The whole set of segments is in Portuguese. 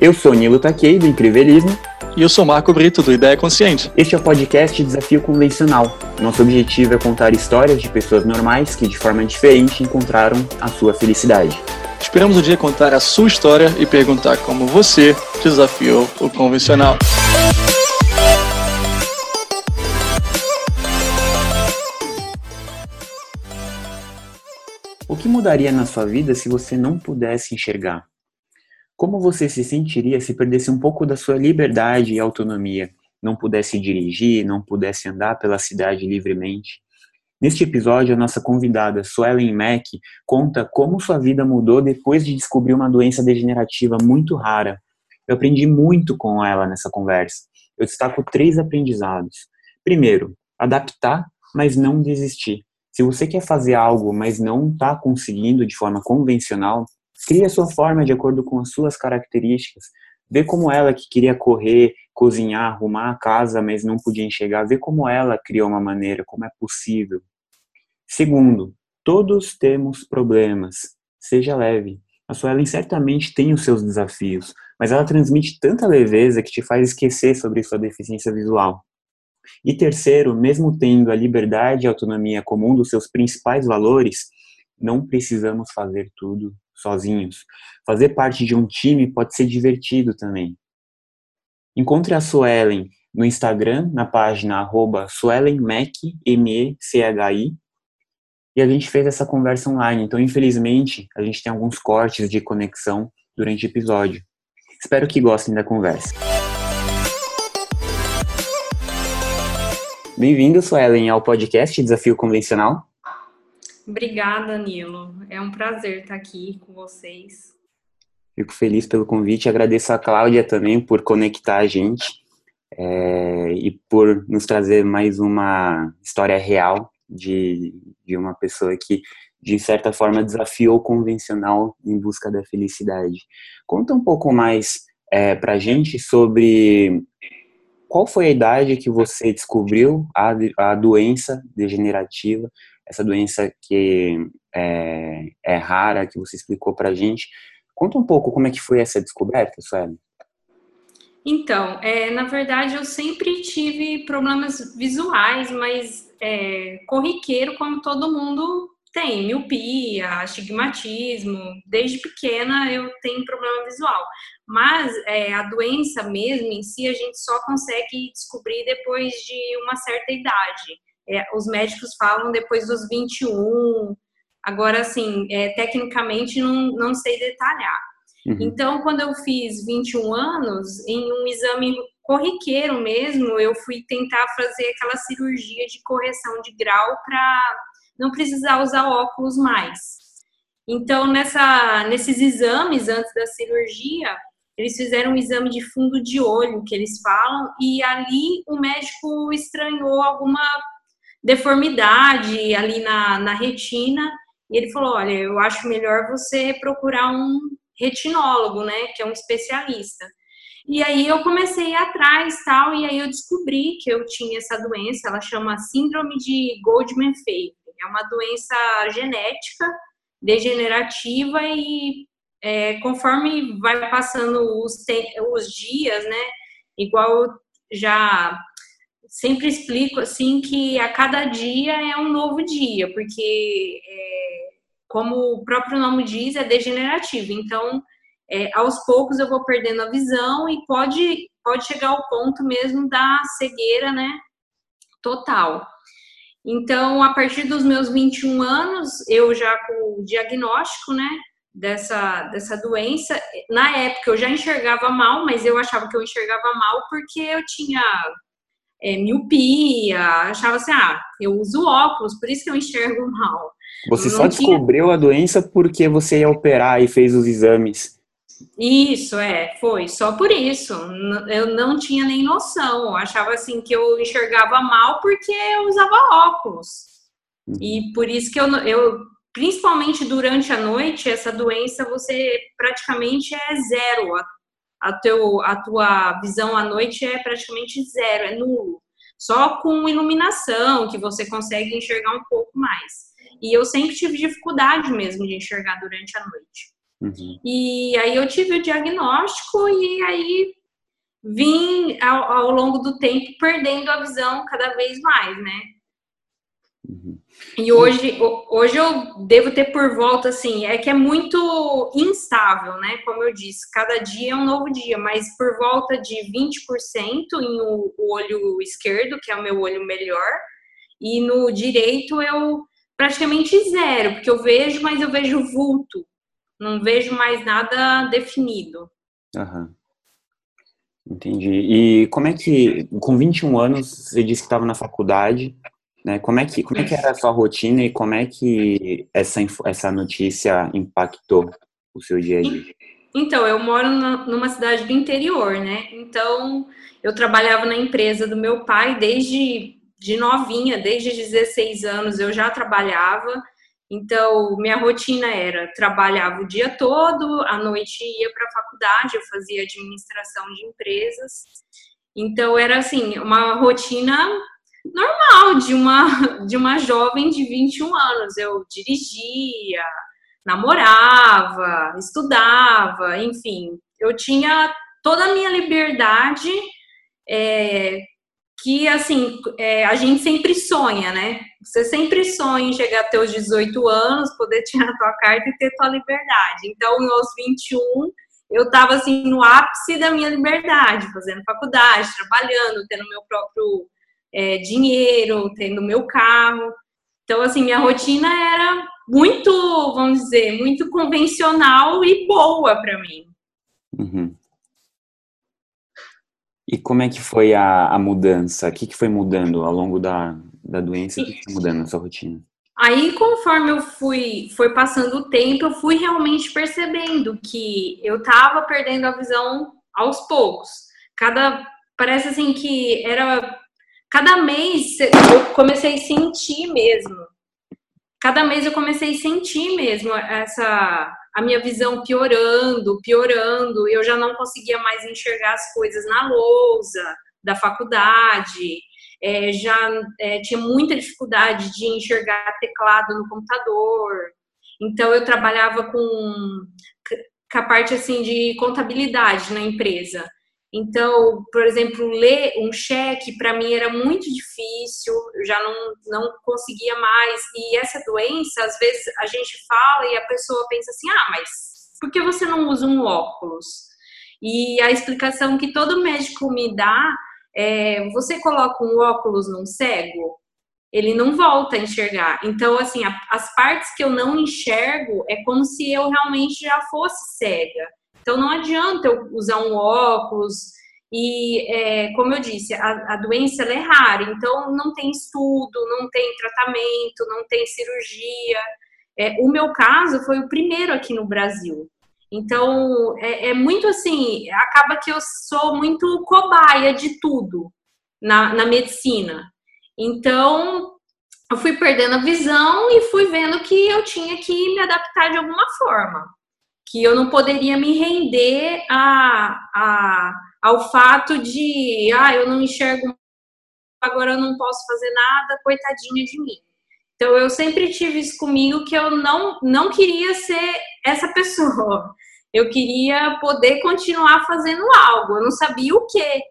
Eu sou Nilo Takei, do Incrívelismo. E eu sou Marco Brito, do Ideia Consciente. Este é o podcast Desafio Convencional. Nosso objetivo é contar histórias de pessoas normais que, de forma diferente, encontraram a sua felicidade. Esperamos um dia contar a sua história e perguntar como você desafiou o convencional. O que mudaria na sua vida se você não pudesse enxergar? Como você se sentiria se perdesse um pouco da sua liberdade e autonomia, não pudesse dirigir, não pudesse andar pela cidade livremente? Neste episódio, a nossa convidada, Suelen Mack, conta como sua vida mudou depois de descobrir uma doença degenerativa muito rara. Eu aprendi muito com ela nessa conversa. Eu destaco três aprendizados. Primeiro, adaptar, mas não desistir. Se você quer fazer algo, mas não está conseguindo de forma convencional, Crie a sua forma de acordo com as suas características. Vê como ela que queria correr, cozinhar, arrumar a casa, mas não podia enxergar. Vê como ela criou uma maneira, como é possível. Segundo, todos temos problemas. Seja leve. A Suelen certamente tem os seus desafios, mas ela transmite tanta leveza que te faz esquecer sobre sua deficiência visual. E terceiro, mesmo tendo a liberdade e a autonomia como um dos seus principais valores, não precisamos fazer tudo sozinhos. Fazer parte de um time pode ser divertido também. Encontre a Suelen no Instagram, na página arroba SuelenMechi, M-E-C-H-I, e a gente fez essa conversa online. Então, infelizmente, a gente tem alguns cortes de conexão durante o episódio. Espero que gostem da conversa. Bem-vindo, Suelen, ao podcast Desafio Convencional. Obrigada, Nilo. É um prazer estar aqui com vocês. Fico feliz pelo convite. Agradeço a Cláudia também por conectar a gente é, e por nos trazer mais uma história real de, de uma pessoa que, de certa forma, desafiou o convencional em busca da felicidade. Conta um pouco mais é, para a gente sobre qual foi a idade que você descobriu a, a doença degenerativa essa doença que é, é rara, que você explicou para a gente. Conta um pouco como é que foi essa descoberta, Sueli. Então, é, na verdade, eu sempre tive problemas visuais, mas é, corriqueiro, como todo mundo tem, miopia, astigmatismo. Desde pequena eu tenho problema visual. Mas é, a doença mesmo em si a gente só consegue descobrir depois de uma certa idade é, os médicos falam depois dos 21. Agora, assim, é, tecnicamente não, não sei detalhar. Uhum. Então, quando eu fiz 21 anos, em um exame corriqueiro mesmo, eu fui tentar fazer aquela cirurgia de correção de grau para não precisar usar óculos mais. Então, nessa, nesses exames antes da cirurgia, eles fizeram um exame de fundo de olho, que eles falam, e ali o médico estranhou alguma deformidade ali na, na retina. E ele falou: Olha, eu acho melhor você procurar um retinólogo, né, que é um especialista. E aí eu comecei atrás tal, e aí eu descobri que eu tinha essa doença, ela chama Síndrome de Goldman-Favre. É uma doença genética, degenerativa e é, conforme vai passando os, os dias, né, igual já sempre explico assim que a cada dia é um novo dia, porque é, como o próprio nome diz, é degenerativo. Então, é, aos poucos eu vou perdendo a visão e pode pode chegar ao ponto mesmo da cegueira, né? Total. Então, a partir dos meus 21 anos, eu já com o diagnóstico, né, dessa, dessa doença, na época eu já enxergava mal, mas eu achava que eu enxergava mal porque eu tinha é, miopia, achava assim, ah, eu uso óculos, por isso que eu enxergo mal. Você só tinha... descobriu a doença porque você ia operar e fez os exames. Isso, é, foi, só por isso. Eu não tinha nem noção. Eu achava assim que eu enxergava mal porque eu usava óculos. Uhum. E por isso que eu, eu, principalmente durante a noite, essa doença você praticamente é zero a, teu, a tua visão à noite é praticamente zero, é nulo. Só com iluminação que você consegue enxergar um pouco mais. E eu sempre tive dificuldade mesmo de enxergar durante a noite. Uhum. E aí eu tive o diagnóstico e aí vim ao, ao, longo do tempo perdendo a visão cada vez mais, né? E hoje, hoje eu devo ter por volta, assim, é que é muito instável, né? Como eu disse, cada dia é um novo dia, mas por volta de 20% em o, o olho esquerdo, que é o meu olho melhor, e no direito eu praticamente zero, porque eu vejo, mas eu vejo vulto, não vejo mais nada definido. Aham. Entendi. E como é que, com 21 anos, você disse que estava na faculdade, né? Como é que, como é que era a sua rotina e como é que essa, essa notícia impactou o seu dia a dia? Então, eu moro numa cidade do interior, né? Então, eu trabalhava na empresa do meu pai desde de novinha, desde 16 anos eu já trabalhava. Então, minha rotina era trabalhava o dia todo, à noite ia para a faculdade, eu fazia administração de empresas. Então, era assim, uma rotina normal de uma, de uma jovem de 21 anos. Eu dirigia, namorava, estudava, enfim, eu tinha toda a minha liberdade é, que, assim, é, a gente sempre sonha, né? Você sempre sonha em chegar até os 18 anos, poder tirar a tua carta e ter tua liberdade. Então, aos 21, eu estava, assim, no ápice da minha liberdade, fazendo faculdade, trabalhando, tendo meu próprio é, dinheiro, tendo meu carro. Então, assim, minha rotina era muito, vamos dizer, muito convencional e boa para mim. Uhum. E como é que foi a, a mudança? O que, que foi mudando ao longo da, da doença? O que, que foi mudando na sua rotina? Aí, conforme eu fui foi passando o tempo, eu fui realmente percebendo que eu tava perdendo a visão aos poucos. Cada parece assim que era cada mês eu comecei a sentir mesmo. Cada mês eu comecei a sentir mesmo essa a minha visão piorando, piorando. Eu já não conseguia mais enxergar as coisas na lousa da faculdade. É, já é, tinha muita dificuldade de enxergar teclado no computador. Então eu trabalhava com, com a parte assim de contabilidade na empresa. Então, por exemplo, ler um cheque para mim era muito difícil, já não, não conseguia mais. E essa doença, às vezes a gente fala e a pessoa pensa assim: ah, mas por que você não usa um óculos? E a explicação que todo médico me dá é: você coloca um óculos num cego, ele não volta a enxergar. Então, assim, as partes que eu não enxergo é como se eu realmente já fosse cega. Então não adianta eu usar um óculos e, é, como eu disse, a, a doença é rara, então não tem estudo, não tem tratamento, não tem cirurgia. É, o meu caso foi o primeiro aqui no Brasil. Então, é, é, muito assim, acaba que eu sou muito cobaia de tudo na, na medicina. Então, eu fui perdendo a visão e fui vendo que eu tinha que me adaptar de alguma forma que eu não poderia me render a, a, ao fato de, ah, eu não enxergo, agora eu não posso fazer nada, coitadinha de mim. Então eu sempre tive isso comigo que eu não, não queria ser essa pessoa. Eu queria poder continuar fazendo algo. Eu não sabia o quê.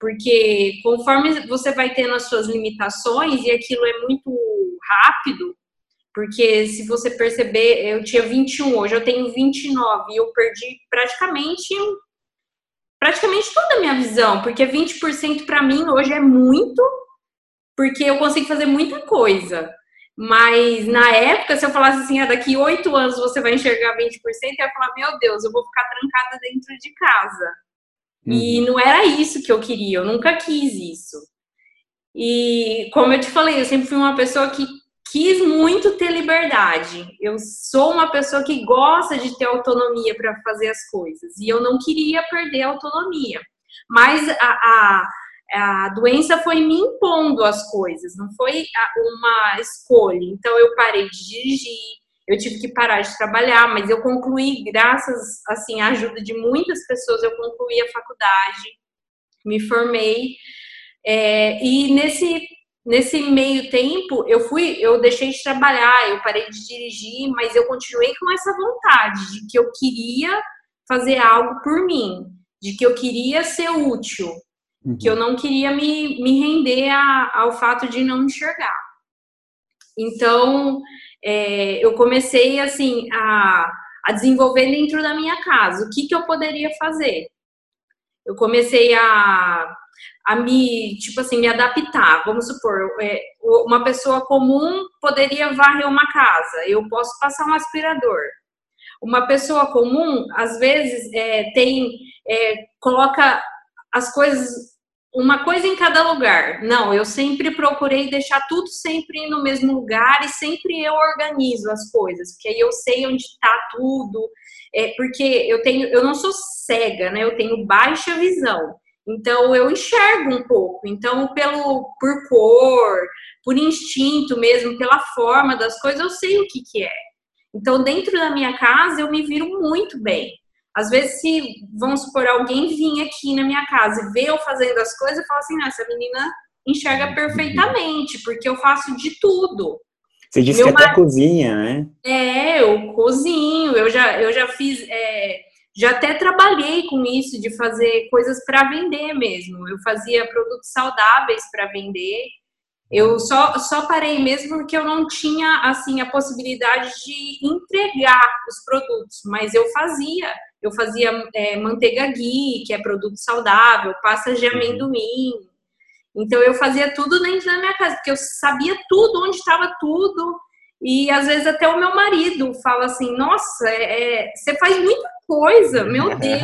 Porque conforme você vai tendo as suas limitações e aquilo é muito rápido, porque se você perceber, eu tinha 21, hoje eu tenho 29 e eu perdi praticamente praticamente toda a minha visão, porque 20% para mim hoje é muito, porque eu consigo fazer muita coisa. Mas na época, se eu falasse assim, ah, daqui oito anos você vai enxergar 20%, eu ia falar, meu Deus, eu vou ficar trancada dentro de casa. Uhum. E não era isso que eu queria, eu nunca quis isso. E como eu te falei, eu sempre fui uma pessoa que quis muito ter liberdade. Eu sou uma pessoa que gosta de ter autonomia para fazer as coisas e eu não queria perder a autonomia. Mas a, a, a doença foi me impondo as coisas, não foi uma escolha. Então eu parei de dirigir, eu tive que parar de trabalhar, mas eu concluí, graças assim, à ajuda de muitas pessoas, eu concluí a faculdade, me formei. É, e nesse nesse meio tempo, eu fui, eu deixei de trabalhar, eu parei de dirigir, mas eu continuei com essa vontade de que eu queria fazer algo por mim, de que eu queria ser útil, uhum. que eu não queria me, me render a, ao fato de não enxergar. Então, é, eu comecei assim a, a desenvolver dentro da minha casa. O que, que eu poderia fazer? Eu comecei a a me, tipo assim, me adaptar. Vamos supor, é, uma pessoa comum poderia varrer uma casa, eu posso passar um aspirador. Uma pessoa comum, às vezes, é, tem, é, coloca as coisas, uma coisa em cada lugar. Não, eu sempre procurei deixar tudo sempre no mesmo lugar e sempre eu organizo as coisas, porque aí eu sei onde está tudo. É, porque eu tenho, eu não sou cega, né? Eu tenho baixa visão. Então eu enxergo um pouco. Então, pelo por cor, por instinto mesmo, pela forma das coisas, eu sei o que, que é. Então, dentro da minha casa, eu me viro muito bem. Às vezes, se, vamos supor, alguém vir aqui na minha casa e ver eu fazendo as coisas, eu falo assim, essa menina enxerga perfeitamente, porque eu faço de tudo. Você disse Meu que até cozinha, né? É, eu cozinho, eu já, eu já fiz... É, já até trabalhei com isso de fazer coisas para vender mesmo. Eu fazia produtos saudáveis para vender. Eu só, só parei mesmo porque eu não tinha assim a possibilidade de entregar os produtos, mas eu fazia. Eu fazia é, manteiga ghee, que é produto saudável, passas de uhum. amendoim. Então eu fazia tudo dentro da minha casa, porque eu sabia tudo, onde estava tudo. E às vezes até o meu marido fala assim: Nossa, é, é, você faz muita coisa, meu Deus,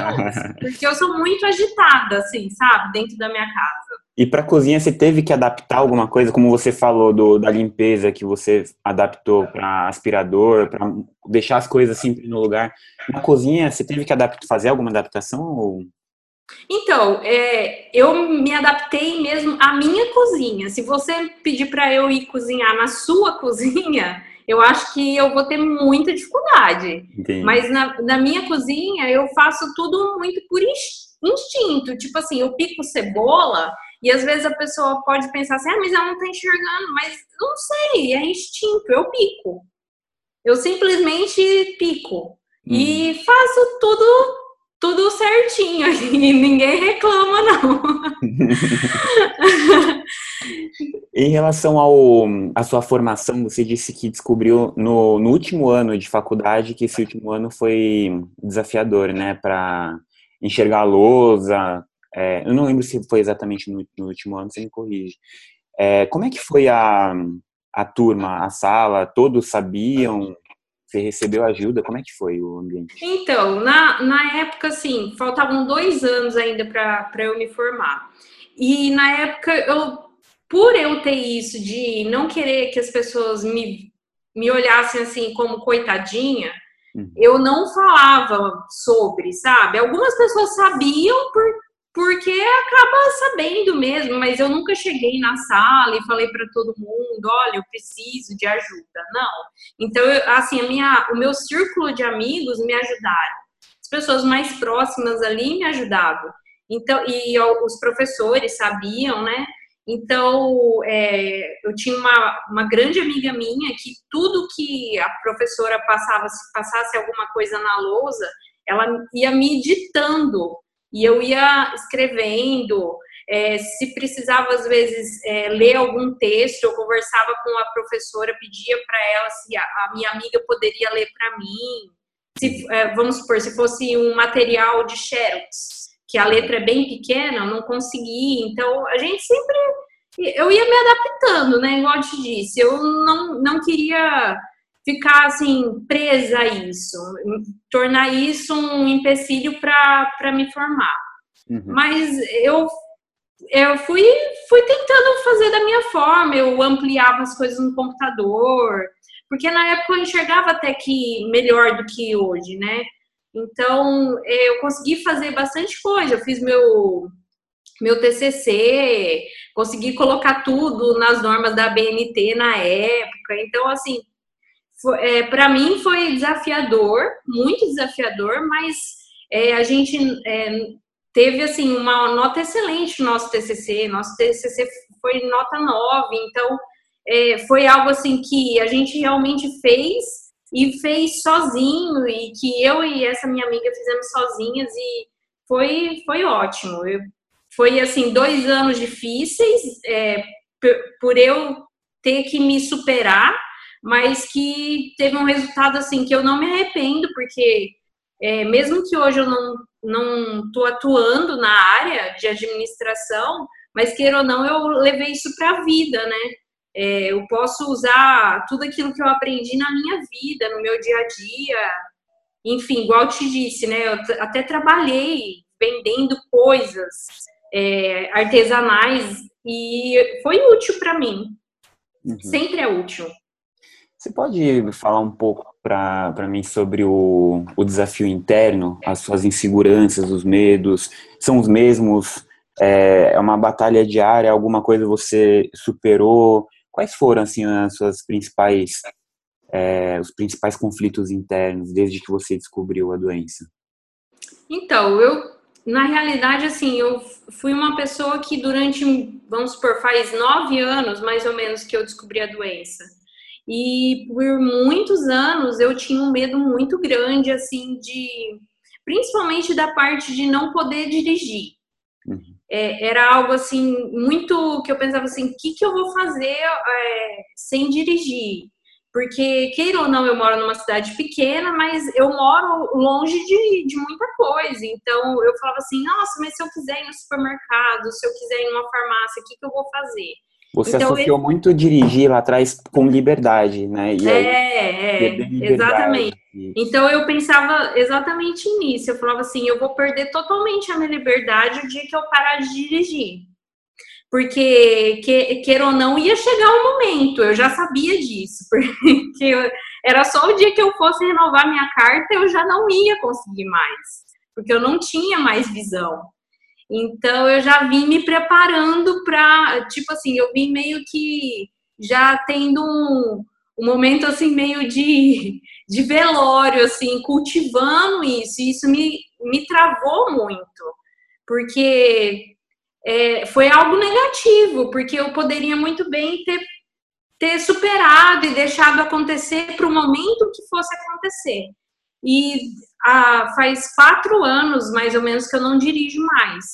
porque eu sou muito agitada, assim, sabe, dentro da minha casa. E para cozinha você teve que adaptar alguma coisa, como você falou do, da limpeza que você adaptou para aspirador, para deixar as coisas sempre no lugar. Na cozinha você teve que adaptar, fazer alguma adaptação ou então, é, eu me adaptei mesmo à minha cozinha. Se você pedir para eu ir cozinhar na sua cozinha, eu acho que eu vou ter muita dificuldade. Entendi. Mas na, na, minha cozinha, eu faço tudo muito por instinto. Tipo assim, eu pico cebola e às vezes a pessoa pode pensar assim, ah, mas ela não tá enxergando. Mas não sei, é instinto, eu pico. Eu simplesmente pico. Hum. E faço tudo tudo certinho e ninguém reclama, não. em relação ao a sua formação, você disse que descobriu no, no último ano de faculdade que esse último ano foi desafiador, né, para enxergar a lousa. É, eu não lembro se foi exatamente no, no último ano, você me corrige. É, como é que foi a, a turma, a sala? Todos sabiam você recebeu ajuda? Como é que foi o ambiente? Então, na, na época, assim, faltavam dois anos ainda para eu me formar. E na época, eu, por eu ter isso de não querer que as pessoas me, me olhassem assim como coitadinha, uhum. eu não falava sobre, sabe? Algumas pessoas sabiam por, porque acaba sabendo mesmo, mas eu nunca cheguei na sala e falei para todo mundo, olha, eu preciso de ajuda, não. Então, eu, assim, a minha, o meu círculo de amigos me ajudaram. As pessoas mais próximas ali me ajudavam. Então, e os professores sabiam, né? Então, é, eu tinha uma, uma grande amiga minha que tudo que a professora passava, se passasse alguma coisa na lousa, ela ia me ditando e eu ia escrevendo. É, se precisava, às vezes, é, ler algum texto, eu conversava com a professora, pedia para ela se a, a, minha amiga poderia ler para mim. Se, é, vamos supor, se fosse um material de Xerox, que a letra é bem pequena, não conseguia. Então, a gente sempre. Eu ia me adaptando, né? Igual eu te disse, eu não, não queria ficar assim presa a isso, tornar isso um empecilho para me formar. Uhum. Mas eu eu fui fui tentando fazer da minha forma, eu ampliava as coisas no computador, porque na época eu enxergava até que melhor do que hoje, né? Então, eu consegui fazer bastante coisa. Eu fiz meu meu TCC, consegui colocar tudo nas normas da BNT na época. Então, assim, é, para mim foi desafiador, muito desafiador, mas é, a gente é, teve assim uma nota excelente no nosso TCC, nosso TCC foi nota 9, então é, foi algo assim que a gente realmente fez e fez sozinho e que eu e essa minha amiga fizemos sozinhas e foi foi ótimo. Eu, foi assim dois anos difíceis é, por eu ter que me superar, mas que teve um resultado assim que eu não me arrependo porque é, mesmo que hoje eu não não estou atuando na área de administração, mas queira ou não, eu levei isso para a vida, né? É, eu posso usar tudo aquilo que eu aprendi na minha vida, no meu dia a dia. Enfim, igual eu te disse, né? Eu até trabalhei vendendo coisas é, artesanais e foi útil para mim. Uhum. Sempre é útil. Você pode falar um pouco para mim sobre o, o desafio interno, as suas inseguranças, os medos? São os mesmos? É, é uma batalha diária? Alguma coisa você superou? Quais foram assim as suas principais é, os principais conflitos internos desde que você descobriu a doença? Então, eu na realidade assim eu fui uma pessoa que durante vamos supor faz nove anos mais ou menos que eu descobri a doença e por muitos anos eu tinha um medo muito grande, assim, de. Principalmente da parte de não poder dirigir. É, era algo assim, muito. que eu pensava assim: o que, que eu vou fazer é, sem dirigir? Porque, queira ou não, eu moro numa cidade pequena, mas eu moro longe de, de muita coisa. Então, eu falava assim: nossa, mas se eu quiser ir no supermercado, se eu quiser ir numa farmácia, o que, que eu vou fazer? Você então, associou ele... muito dirigir lá atrás com liberdade, né? E aí, é, é exatamente. Então eu pensava exatamente nisso. Eu falava assim, eu vou perder totalmente a minha liberdade o dia que eu parar de dirigir. Porque, que, queira ou não, ia chegar um momento, eu já sabia disso, porque era só o dia que eu fosse renovar minha carta, eu já não ia conseguir mais, porque eu não tinha mais visão. Então eu já vim me preparando para, tipo assim, eu vim meio que já tendo um, um momento assim meio de, de velório, assim, cultivando isso. E isso me, me travou muito, porque é, foi algo negativo, porque eu poderia muito bem ter, ter superado e deixado acontecer para o momento que fosse acontecer. E ah, faz quatro anos, mais ou menos, que eu não dirijo mais.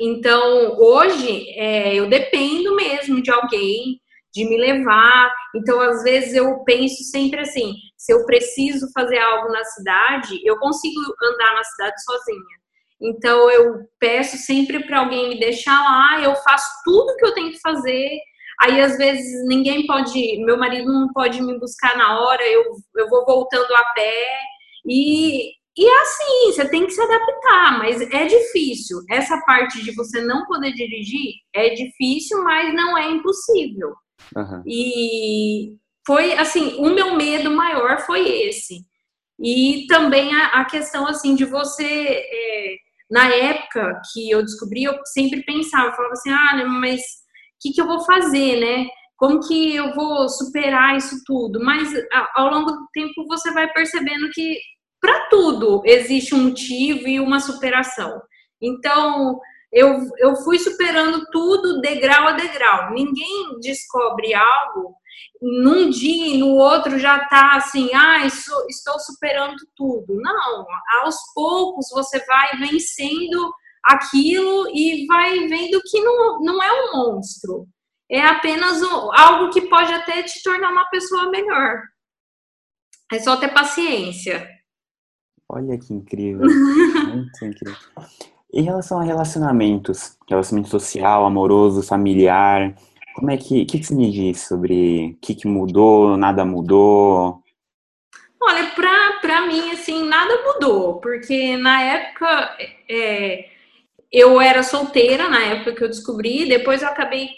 Então, hoje, é, eu dependo mesmo de alguém, de me levar. Então, às vezes, eu penso sempre assim: se eu preciso fazer algo na cidade, eu consigo andar na cidade sozinha. Então, eu peço sempre para alguém me deixar lá, eu faço tudo que eu tenho que fazer. Aí, às vezes, ninguém pode, meu marido não pode me buscar na hora, eu, eu vou voltando a pé. E e é assim, você tem que se adaptar, mas é difícil. Essa parte de você não poder dirigir é difícil, mas não é impossível. Uhum. E foi assim, o meu medo maior foi esse. E também a, a questão assim de você, é, na época que eu descobri, eu sempre pensava, eu falava assim, ah, mas o que, que eu vou fazer, né? Como que eu vou superar isso tudo? Mas ao longo do tempo você vai percebendo que para tudo existe um motivo e uma superação. Então, eu, eu fui superando tudo degrau a degrau. Ninguém descobre algo num dia e no outro já está assim, ah, isso, estou superando tudo. Não, aos poucos você vai vencendo aquilo e vai vendo que não, não é um monstro. É apenas um, algo que pode até te tornar uma pessoa melhor. É só ter paciência. Olha que incrível. Muito incrível. Em relação a relacionamentos, relacionamento social, amoroso, familiar, como é que, que, que você me diz sobre o que, que mudou, nada mudou? Olha, pra, pra mim, assim, nada mudou, porque na época é, eu era solteira, na época que eu descobri, depois eu acabei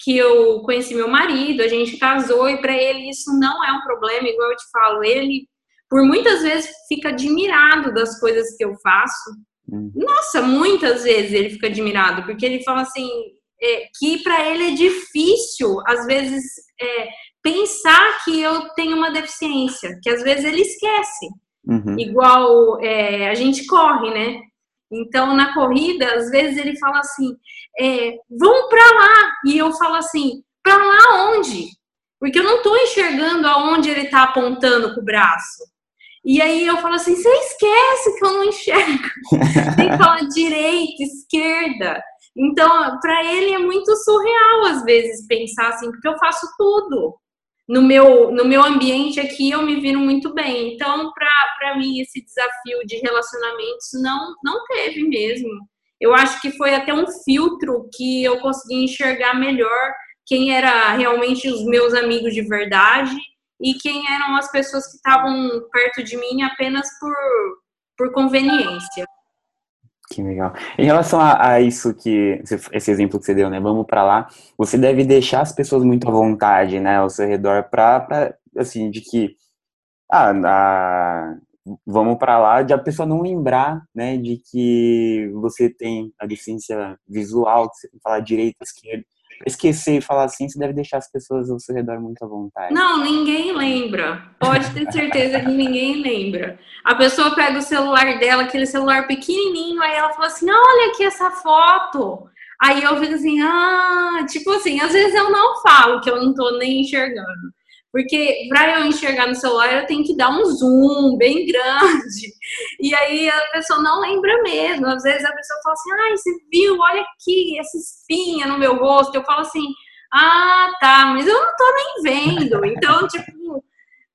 que eu conheci meu marido, a gente casou, e para ele isso não é um problema, igual eu te falo, ele por muitas vezes fica admirado das coisas que eu faço. Hum. Nossa, muitas vezes ele fica admirado, porque ele fala assim, é, que para ele é difícil, às vezes, é, pensar que eu tenho uma deficiência, que às vezes ele esquece. Uhum. Igual é, a gente corre, né? Então, na corrida, às vezes ele fala assim: é, vamos para lá. E eu falo assim: para lá onde? Porque eu não estou enxergando aonde ele está apontando com o braço. E aí eu falo assim: você esquece que eu não enxergo. Tem que falar direita, esquerda. Então, para ele é muito surreal às vezes pensar assim, porque eu faço tudo. No meu, no meu ambiente aqui eu me viro muito bem. Então, para mim, esse desafio de relacionamentos não, não teve mesmo. Eu acho que foi até um filtro que eu consegui enxergar melhor quem era realmente os meus amigos de verdade e quem eram as pessoas que estavam perto de mim apenas por, por conveniência. Que legal. Em relação a, a, isso que esse exemplo que você deu, né? Vamos para lá. Você deve deixar as pessoas muito à vontade, né, ao seu redor, para assim de que ah, a, vamos para lá, de a pessoa não lembrar, né, de que você tem a deficiência visual, que você tem que falar direita, esquerda esquecer e falar assim, você deve deixar as pessoas ao seu redor muito à vontade. Não, ninguém lembra. Pode ter certeza que ninguém lembra. A pessoa pega o celular dela, aquele celular pequenininho, aí ela fala assim: olha aqui essa foto. Aí eu fico assim, ah, tipo assim, às vezes eu não falo que eu não tô nem enxergando. Porque para eu enxergar no celular, eu tenho que dar um zoom bem grande. E aí a pessoa não lembra mesmo. Às vezes a pessoa fala assim: ai, você viu? Olha aqui, essa espinha no meu rosto. Eu falo assim: ah, tá, mas eu não tô nem vendo. Então, tipo,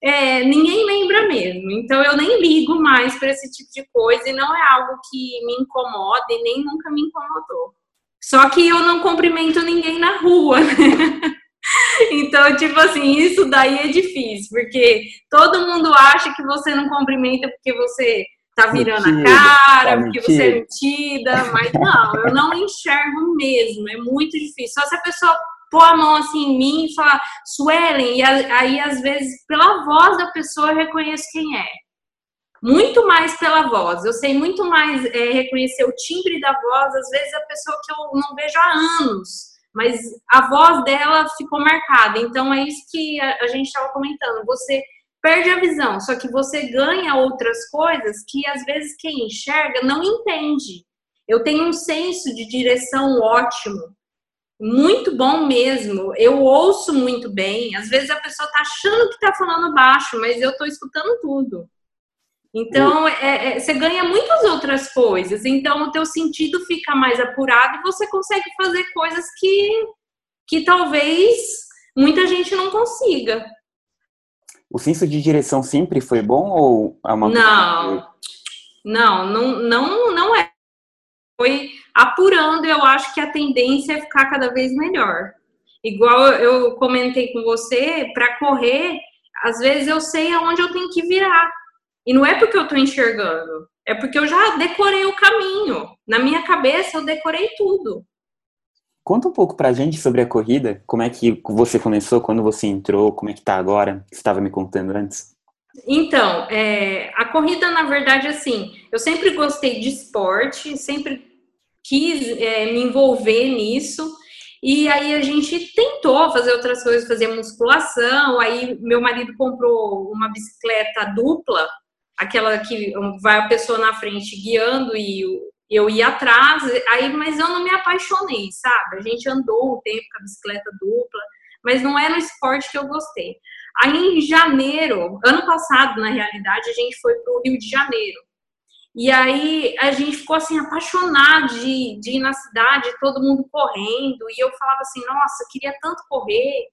é, ninguém lembra mesmo. Então eu nem ligo mais para esse tipo de coisa e não é algo que me incomoda e nem nunca me incomodou. Só que eu não cumprimento ninguém na rua, né? Então, tipo assim, isso daí é difícil, porque todo mundo acha que você não cumprimenta porque você tá virando mentira, a cara, tá porque mentira. você é mentida, mas não, eu não enxergo mesmo, é muito difícil. Só se a pessoa pôr a mão assim em mim e falar, Suelen, e aí às vezes pela voz da pessoa eu reconheço quem é. Muito mais pela voz, eu sei muito mais é, reconhecer o timbre da voz, às vezes a pessoa que eu não vejo há anos mas a voz dela ficou marcada. Então é isso que a, a gente estava comentando. Você perde a visão, só que você ganha outras coisas que às vezes quem enxerga não entende. Eu tenho um senso de direção ótimo, muito bom mesmo. Eu ouço muito bem. Às vezes a pessoa tá achando que tá falando baixo, mas eu tô escutando tudo. Então, é, é, você ganha muitas outras coisas. Então, o teu sentido fica mais apurado e você consegue fazer coisas que, que talvez muita gente não consiga. O senso de direção sempre foi bom ou é uma não, não, não, não, não é. Foi apurando. Eu acho que a tendência é ficar cada vez melhor. Igual eu comentei com você, para correr, às vezes eu sei aonde eu tenho que virar e não é porque eu estou enxergando, é porque eu já decorei o caminho. Na minha cabeça eu decorei tudo. Conta um pouco pra gente sobre a corrida, como é que você começou, quando você entrou, como é que tá agora, você estava me contando antes. Então, é, a corrida, na verdade, assim, eu sempre gostei de esporte, sempre quis é, me envolver nisso, e aí a gente tentou fazer outras coisas, fazer musculação, aí meu marido comprou uma bicicleta dupla, aquela que vai a pessoa na frente guiando e eu ia atrás, aí, mas eu não me apaixonei, sabe? A gente andou um tempo com a bicicleta dupla, mas não era um esporte que eu gostei. Aí em janeiro, ano passado, na realidade, a gente foi para o Rio de Janeiro. E aí a gente ficou assim, apaixonado de, de ir na cidade, todo mundo correndo, e eu falava assim, nossa, queria tanto correr.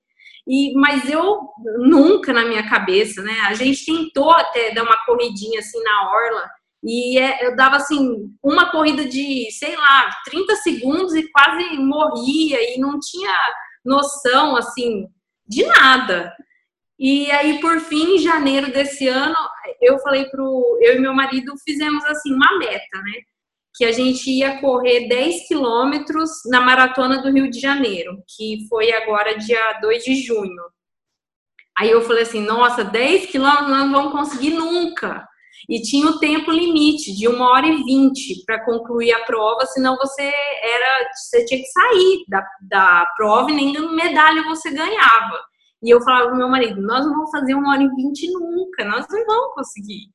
E, mas eu nunca na minha cabeça, né? A gente tentou até dar uma corridinha assim na orla e é, eu dava assim uma corrida de, sei lá, 30 segundos e quase morria e não tinha noção assim de nada. E aí por fim, em janeiro desse ano, eu falei pro eu e meu marido fizemos assim uma meta, né? Que a gente ia correr 10 quilômetros na maratona do Rio de Janeiro, que foi agora dia 2 de junho. Aí eu falei assim, nossa, 10 quilômetros não vamos conseguir nunca. E tinha o tempo limite de uma hora e vinte para concluir a prova, senão você era, você tinha que sair da, da prova e nem medalha você ganhava. E eu falava pro meu marido, nós não vamos fazer uma hora e vinte nunca, nós não vamos conseguir.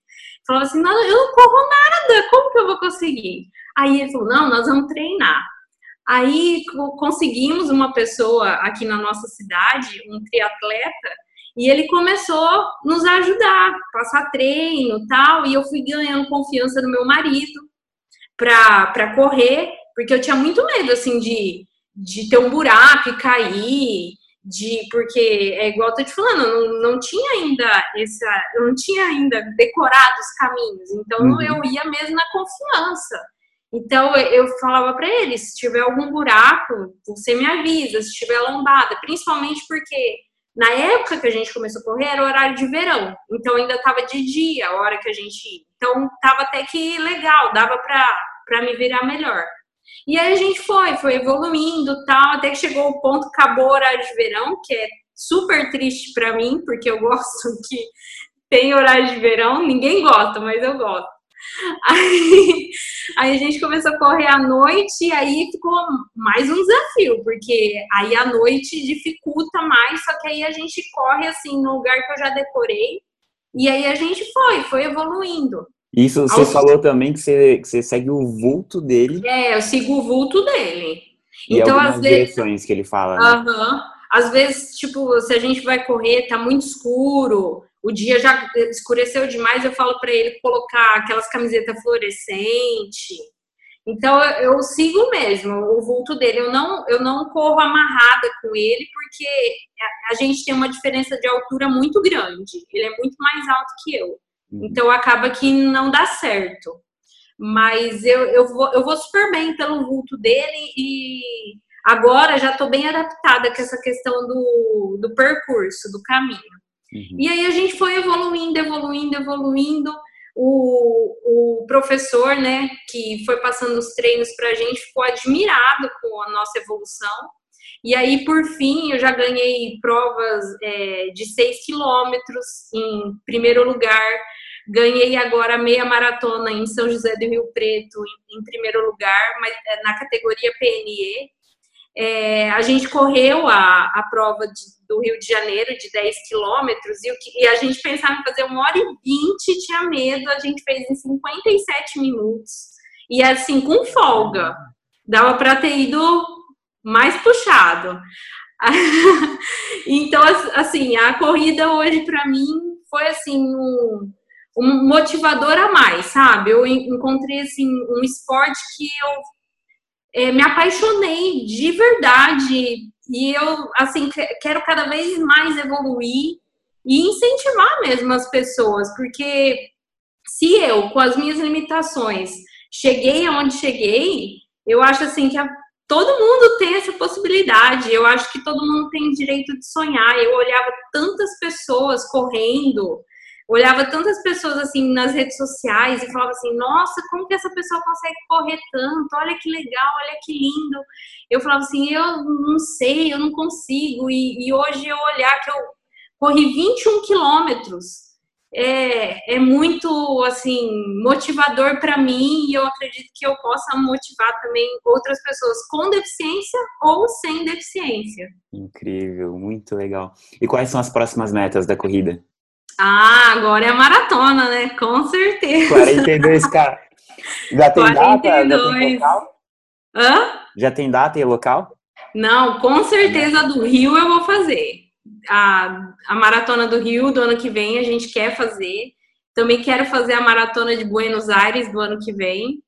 Falava assim, não, eu não corro nada, como que eu vou conseguir? Aí ele falou: não, nós vamos treinar. Aí conseguimos uma pessoa aqui na nossa cidade, um triatleta, e ele começou a nos ajudar, passar treino tal, e eu fui ganhando confiança do meu marido para correr, porque eu tinha muito medo, assim, de, de ter um buraco e cair, de porque é igual eu tô te falando, não, não tinha ainda essa, eu não tinha ainda decorado os caminhos, então uhum. eu ia mesmo na confiança. Então eu falava para ele, se tiver algum buraco, você me avisa, se tiver lombada, principalmente porque na época que a gente começou a correr era horário de verão, então ainda tava de dia a hora que a gente ia. Então tava até que legal, dava para para me virar melhor. E aí a gente foi, foi evoluindo tal, até que chegou o ponto, acabou o horário de verão, que é super triste para mim, porque eu gosto que tem horário de verão, ninguém gosta, mas eu gosto. Aí, aí, a gente começou a correr à noite e aí ficou mais um desafio, porque aí à noite dificulta mais, só que aí a gente corre assim no lugar que eu já decorei. E aí a gente foi, foi evoluindo. Isso você Ao... falou também que você, que você segue o vulto dele. É, eu sigo o vulto dele. E então, às vezes. direções que ele fala. Né? Uhum. Às vezes, tipo, se a gente vai correr, tá muito escuro, o dia já escureceu demais, eu falo para ele colocar aquelas camisetas fluorescentes. Então eu, sigo mesmo o vulto dele. Eu não, eu não corro amarrada com ele porque a gente tem uma diferença de altura muito grande. Ele é muito mais alto que eu. Uhum. Então acaba que não dá certo. Mas eu, eu, vou, eu vou super bem pelo vulto dele e agora já estou bem adaptada com essa questão do, do percurso, do caminho. Uhum. E aí a gente foi evoluindo, evoluindo, evoluindo. O, o professor, né, que foi passando os treinos para a gente, ficou admirado com a nossa evolução. E aí, por fim, eu já ganhei provas é, de 6 quilômetros em primeiro lugar. Ganhei agora meia maratona em São José do Rio Preto em, primeiro lugar, mas é, na categoria PNE. É, a gente correu a, a prova de, do Rio de Janeiro de 10 quilômetros e, e, a gente pensava em fazer uma hora e 20, tinha medo, a gente fez em 57 minutos. E assim, com folga. Dava para ter ido mais puxado. então, assim, a corrida hoje para mim foi assim um, um, motivador a mais, sabe? Eu encontrei assim um esporte que eu é, me apaixonei de verdade e eu assim quero cada vez mais evoluir e incentivar mesmo as pessoas, porque se eu, com as minhas limitações, cheguei aonde cheguei, eu acho assim que a todo mundo tem essa possibilidade. Eu acho que todo mundo tem direito de sonhar. Eu olhava tantas pessoas correndo, olhava tantas pessoas assim nas redes sociais e falava assim: "Nossa, como que essa pessoa consegue correr tanto? Olha que legal, olha que lindo". Eu falava assim: "Eu não sei, eu não consigo". E, e hoje eu olhar que eu corri 21 quilômetros é, é muito assim motivador para mim e eu acredito que eu possa motivar também outras pessoas com deficiência ou sem deficiência. Incrível, muito legal. E quais são as próximas metas da corrida? Ah, agora é a maratona, né? Com certeza. 42K. Já tem 42. data? Já tem local? Hã? Já tem data e local? Não, com certeza do Rio eu vou fazer a, a maratona do Rio do ano que vem a gente quer fazer. Também quero fazer a maratona de Buenos Aires do ano que vem.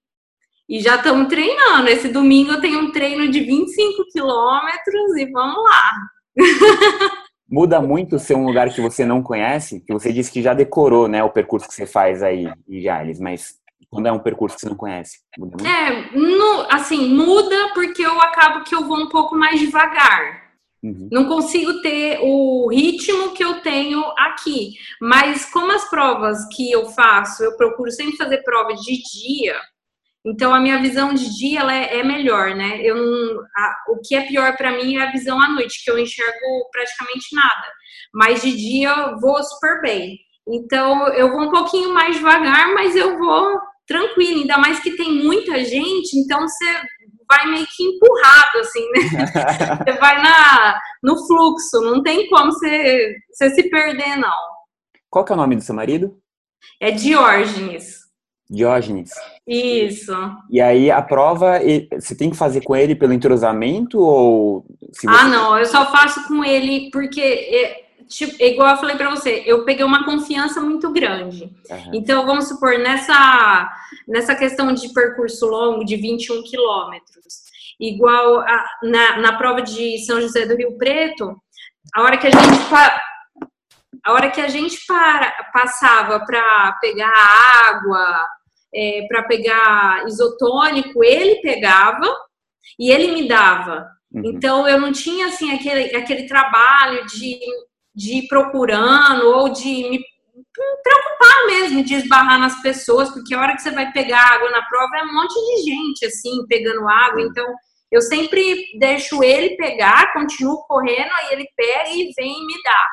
E já estamos treinando. Esse domingo eu tenho um treino de 25 quilômetros e vamos lá. Muda muito ser um lugar que você não conhece, que você disse que já decorou, né, o percurso que você faz aí em Jales, mas quando é um percurso que você não conhece, muda muito? É, no, assim, muda porque eu acabo que eu vou um pouco mais devagar. Uhum. Não consigo ter o ritmo que eu tenho aqui. Mas como as provas que eu faço, eu procuro sempre fazer provas de dia. Então a minha visão de dia ela é, é melhor, né? Eu não, a, o que é pior para mim é a visão à noite, que eu enxergo praticamente nada. Mas de dia eu vou super bem. Então eu vou um pouquinho mais devagar, mas eu vou tranquilo. Ainda mais que tem muita gente, então você vai meio que empurrado, assim, né? você vai na, no fluxo, não tem como você, você se perder, não. Qual que é o nome do seu marido? É Diógenes. Diógenes. Isso. E aí a prova você tem que fazer com ele pelo entrosamento ou. Ah, não, eu só faço com ele porque é, tipo, igual eu falei para você, eu peguei uma confiança muito grande. Uhum. Então, vamos supor, nessa nessa questão de percurso longo de 21 quilômetros, igual a, na, na prova de São José do Rio Preto, a hora que a gente a hora que a gente para, passava para pegar água, é, para pegar isotônico, ele pegava e ele me dava. Uhum. Então eu não tinha assim aquele, aquele trabalho de, de ir procurando ou de me preocupar mesmo de esbarrar nas pessoas, porque a hora que você vai pegar água na prova é um monte de gente assim pegando água, então eu sempre deixo ele pegar, continuo correndo, aí ele pega e vem e me dá.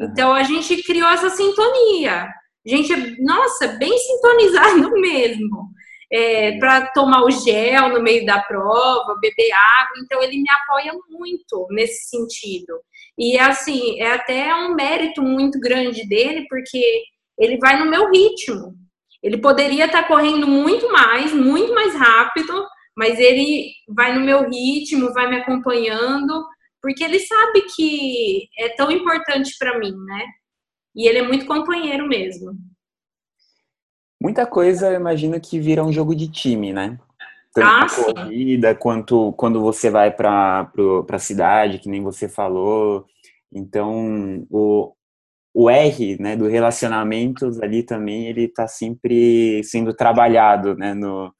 Então a gente criou essa sintonia. A gente, nossa, bem sintonizado mesmo. É, para tomar o gel no meio da prova, beber água, então ele me apoia muito nesse sentido. E assim, é até um mérito muito grande dele, porque ele vai no meu ritmo. Ele poderia estar tá correndo muito mais, muito mais rápido, mas ele vai no meu ritmo, vai me acompanhando, porque ele sabe que é tão importante para mim, né? E ele é muito companheiro mesmo. Muita coisa, eu imagino que vira um jogo de time, né? Tanto ah, corrida, sim. quanto quando você vai para a cidade, que nem você falou. Então, o, o R, né, do relacionamentos ali também, ele está sempre sendo trabalhado, né, no,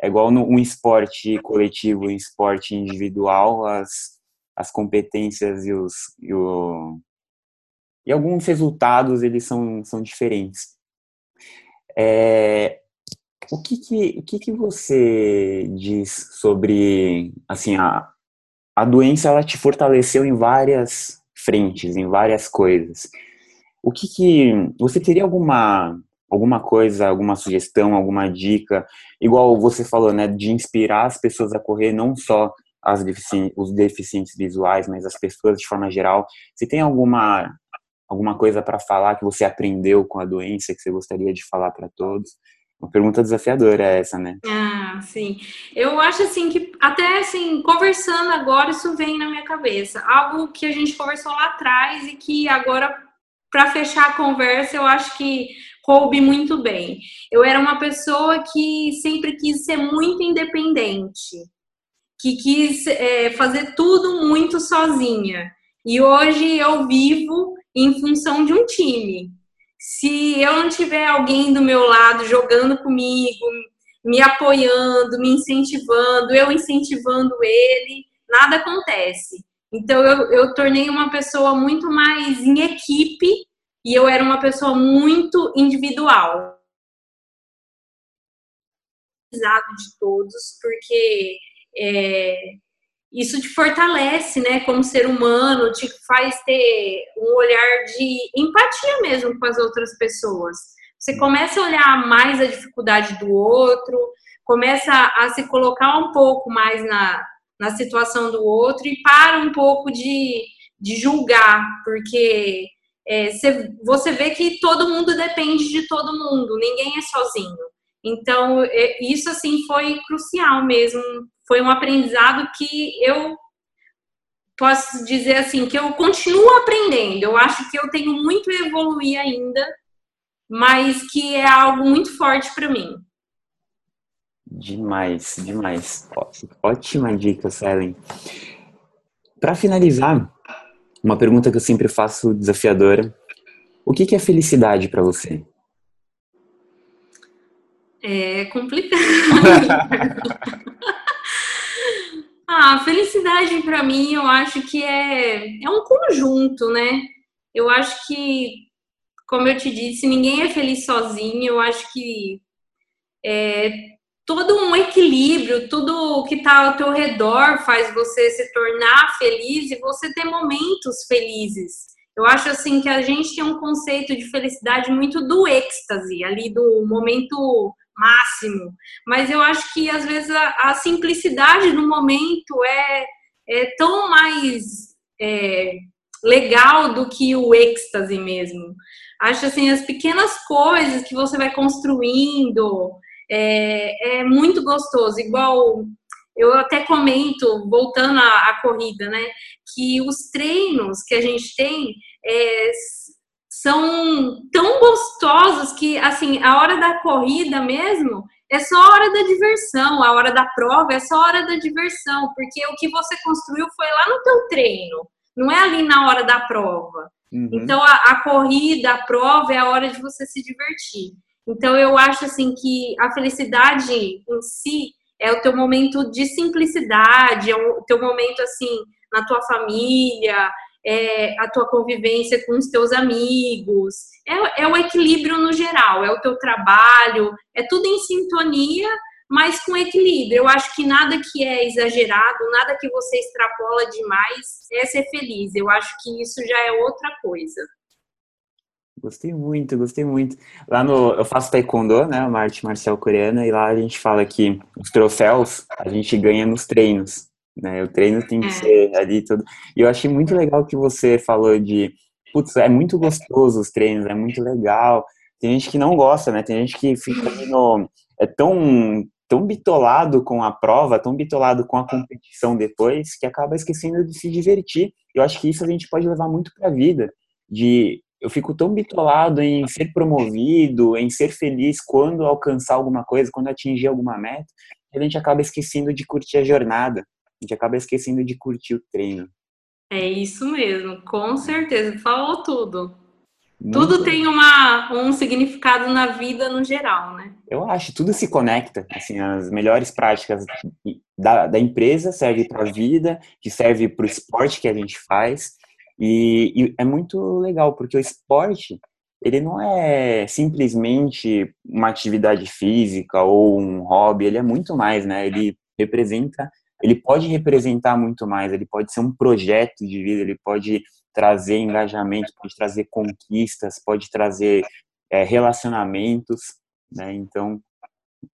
é igual no um esporte coletivo, um esporte individual, as, as competências e os e, o, e alguns resultados eles são, são diferentes. É, o que que, o que que você diz sobre assim a, a doença ela te fortaleceu em várias frentes, em várias coisas. O que que você teria alguma alguma coisa, alguma sugestão, alguma dica, igual você falou, né, de inspirar as pessoas a correr, não só as deficientes, os deficientes visuais, mas as pessoas de forma geral. Se tem alguma alguma coisa para falar que você aprendeu com a doença que você gostaria de falar para todos? Uma pergunta desafiadora essa, né? Ah, sim. Eu acho assim que até assim, conversando agora, isso vem na minha cabeça. Algo que a gente conversou lá atrás e que agora para fechar a conversa, eu acho que coube muito bem. Eu era uma pessoa que sempre quis ser muito independente, que quis é, fazer tudo muito sozinha. E hoje eu vivo em função de um time. Se eu não tiver alguém do meu lado jogando comigo, me apoiando, me incentivando, eu incentivando ele, nada acontece. Então eu, eu tornei uma pessoa muito mais em equipe e eu era uma pessoa muito individual. De todos, porque é, isso te fortalece, né, como ser humano, te faz ter um olhar de empatia mesmo com as outras pessoas. Você começa a olhar mais a dificuldade do outro, começa a se colocar um pouco mais na, na situação do outro e para um pouco de, de julgar, porque é, você vê que todo mundo depende de todo mundo, ninguém é sozinho. Então, isso assim foi crucial mesmo. Foi um aprendizado que eu posso dizer assim que eu continuo aprendendo. Eu acho que eu tenho muito a evoluir ainda, mas que é algo muito forte para mim. Demais, demais. Ótima dica, Selen. Para finalizar, uma pergunta que eu sempre faço desafiadora: o que é felicidade para você? É complicado. ah, felicidade para mim, eu acho que é, é um conjunto, né? Eu acho que, como eu te disse, ninguém é feliz sozinho. Eu acho que é, todo um equilíbrio, tudo que está ao teu redor faz você se tornar feliz e você ter momentos felizes. Eu acho assim que a gente tem um conceito de felicidade muito do êxtase, ali do momento máximo. Mas eu acho que às vezes a, a simplicidade do momento é, é tão mais é, legal do que o êxtase mesmo. Acho assim, as pequenas coisas que você vai construindo é, é muito gostoso. Igual eu até comento, voltando à, à, corrida, né? Que os treinos que a gente tem é, são tão gostosos que, assim, a hora da corrida mesmo é só a hora da diversão, a hora da prova é só a hora da diversão, porque o que você construiu foi lá no teu treino, não é ali na hora da prova. Uhum. Então, a, a corrida, a prova é a hora de você se divertir. Então, eu acho, assim, que a felicidade em si é o teu momento de simplicidade, é o teu momento, assim, na tua família, é a tua convivência com os teus amigos, é, é o equilíbrio no geral, é o teu trabalho, é tudo em sintonia, mas com equilíbrio. Eu acho que nada que é exagerado, nada que você extrapola demais é ser feliz. Eu acho que isso já é outra coisa. Gostei muito, gostei muito. Lá no. Eu faço taekwondo, né? Uma arte marcial coreana, e lá a gente fala que os troféus a gente ganha nos treinos né? O treino tem que é. ser ali tudo. E eu achei muito legal que você falou de, putz, é muito gostoso os treinos, é muito legal. Tem gente que não gosta, né? Tem gente que fica ali no, é tão tão bitolado com a prova, tão bitolado com a competição depois, que acaba esquecendo de se divertir. Eu acho que isso a gente pode levar muito para a vida, de eu fico tão bitolado em ser promovido, em ser feliz quando alcançar alguma coisa, quando atingir alguma meta, que a gente acaba esquecendo de curtir a jornada gente acaba esquecendo de curtir o treino. É isso mesmo, com certeza. Falou tudo. Muito tudo tem uma, um significado na vida no geral, né? Eu acho, tudo se conecta. Assim, as melhores práticas da, da empresa servem para a vida, que serve para o esporte que a gente faz. E, e é muito legal, porque o esporte, ele não é simplesmente uma atividade física ou um hobby, ele é muito mais, né? Ele representa ele pode representar muito mais, ele pode ser um projeto de vida, ele pode trazer engajamento, pode trazer conquistas, pode trazer é, relacionamentos, né? Então,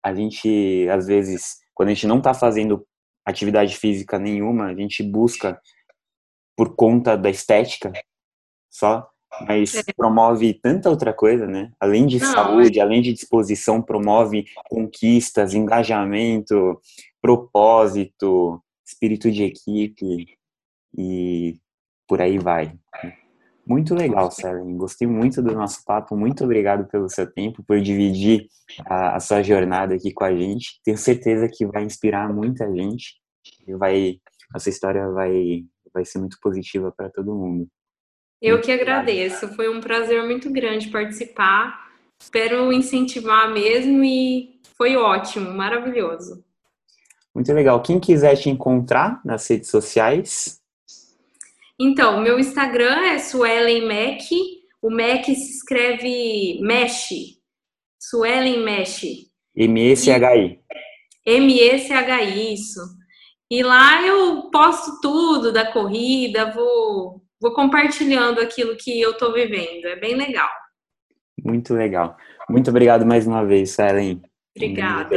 a gente, às vezes, quando a gente não está fazendo atividade física nenhuma, a gente busca por conta da estética só, mas é. promove tanta outra coisa, né? Além de não, saúde, é... além de disposição, promove conquistas, engajamento, propósito, espírito de equipe e por aí vai. Muito legal, Seren. Gostei muito do nosso papo. Muito obrigado pelo seu tempo, por dividir a, a, sua jornada aqui com a gente. Tenho certeza que vai inspirar muita gente e vai, essa história vai, vai ser muito positiva para todo mundo. Eu muito que agradeço. Foi um prazer muito grande participar. Espero incentivar mesmo e foi ótimo, maravilhoso. Muito legal. Quem quiser te encontrar nas redes sociais? Então, meu Instagram é Suelen Mac. O Mac se escreve Mesh. Suelen Mesh. M-E-C-H-I. M-E-C-H-I, isso. E lá eu posto tudo da corrida, vou, vou compartilhando aquilo que eu estou vivendo. É bem legal. Muito legal. Muito obrigado mais uma vez, Suelen. Obrigada.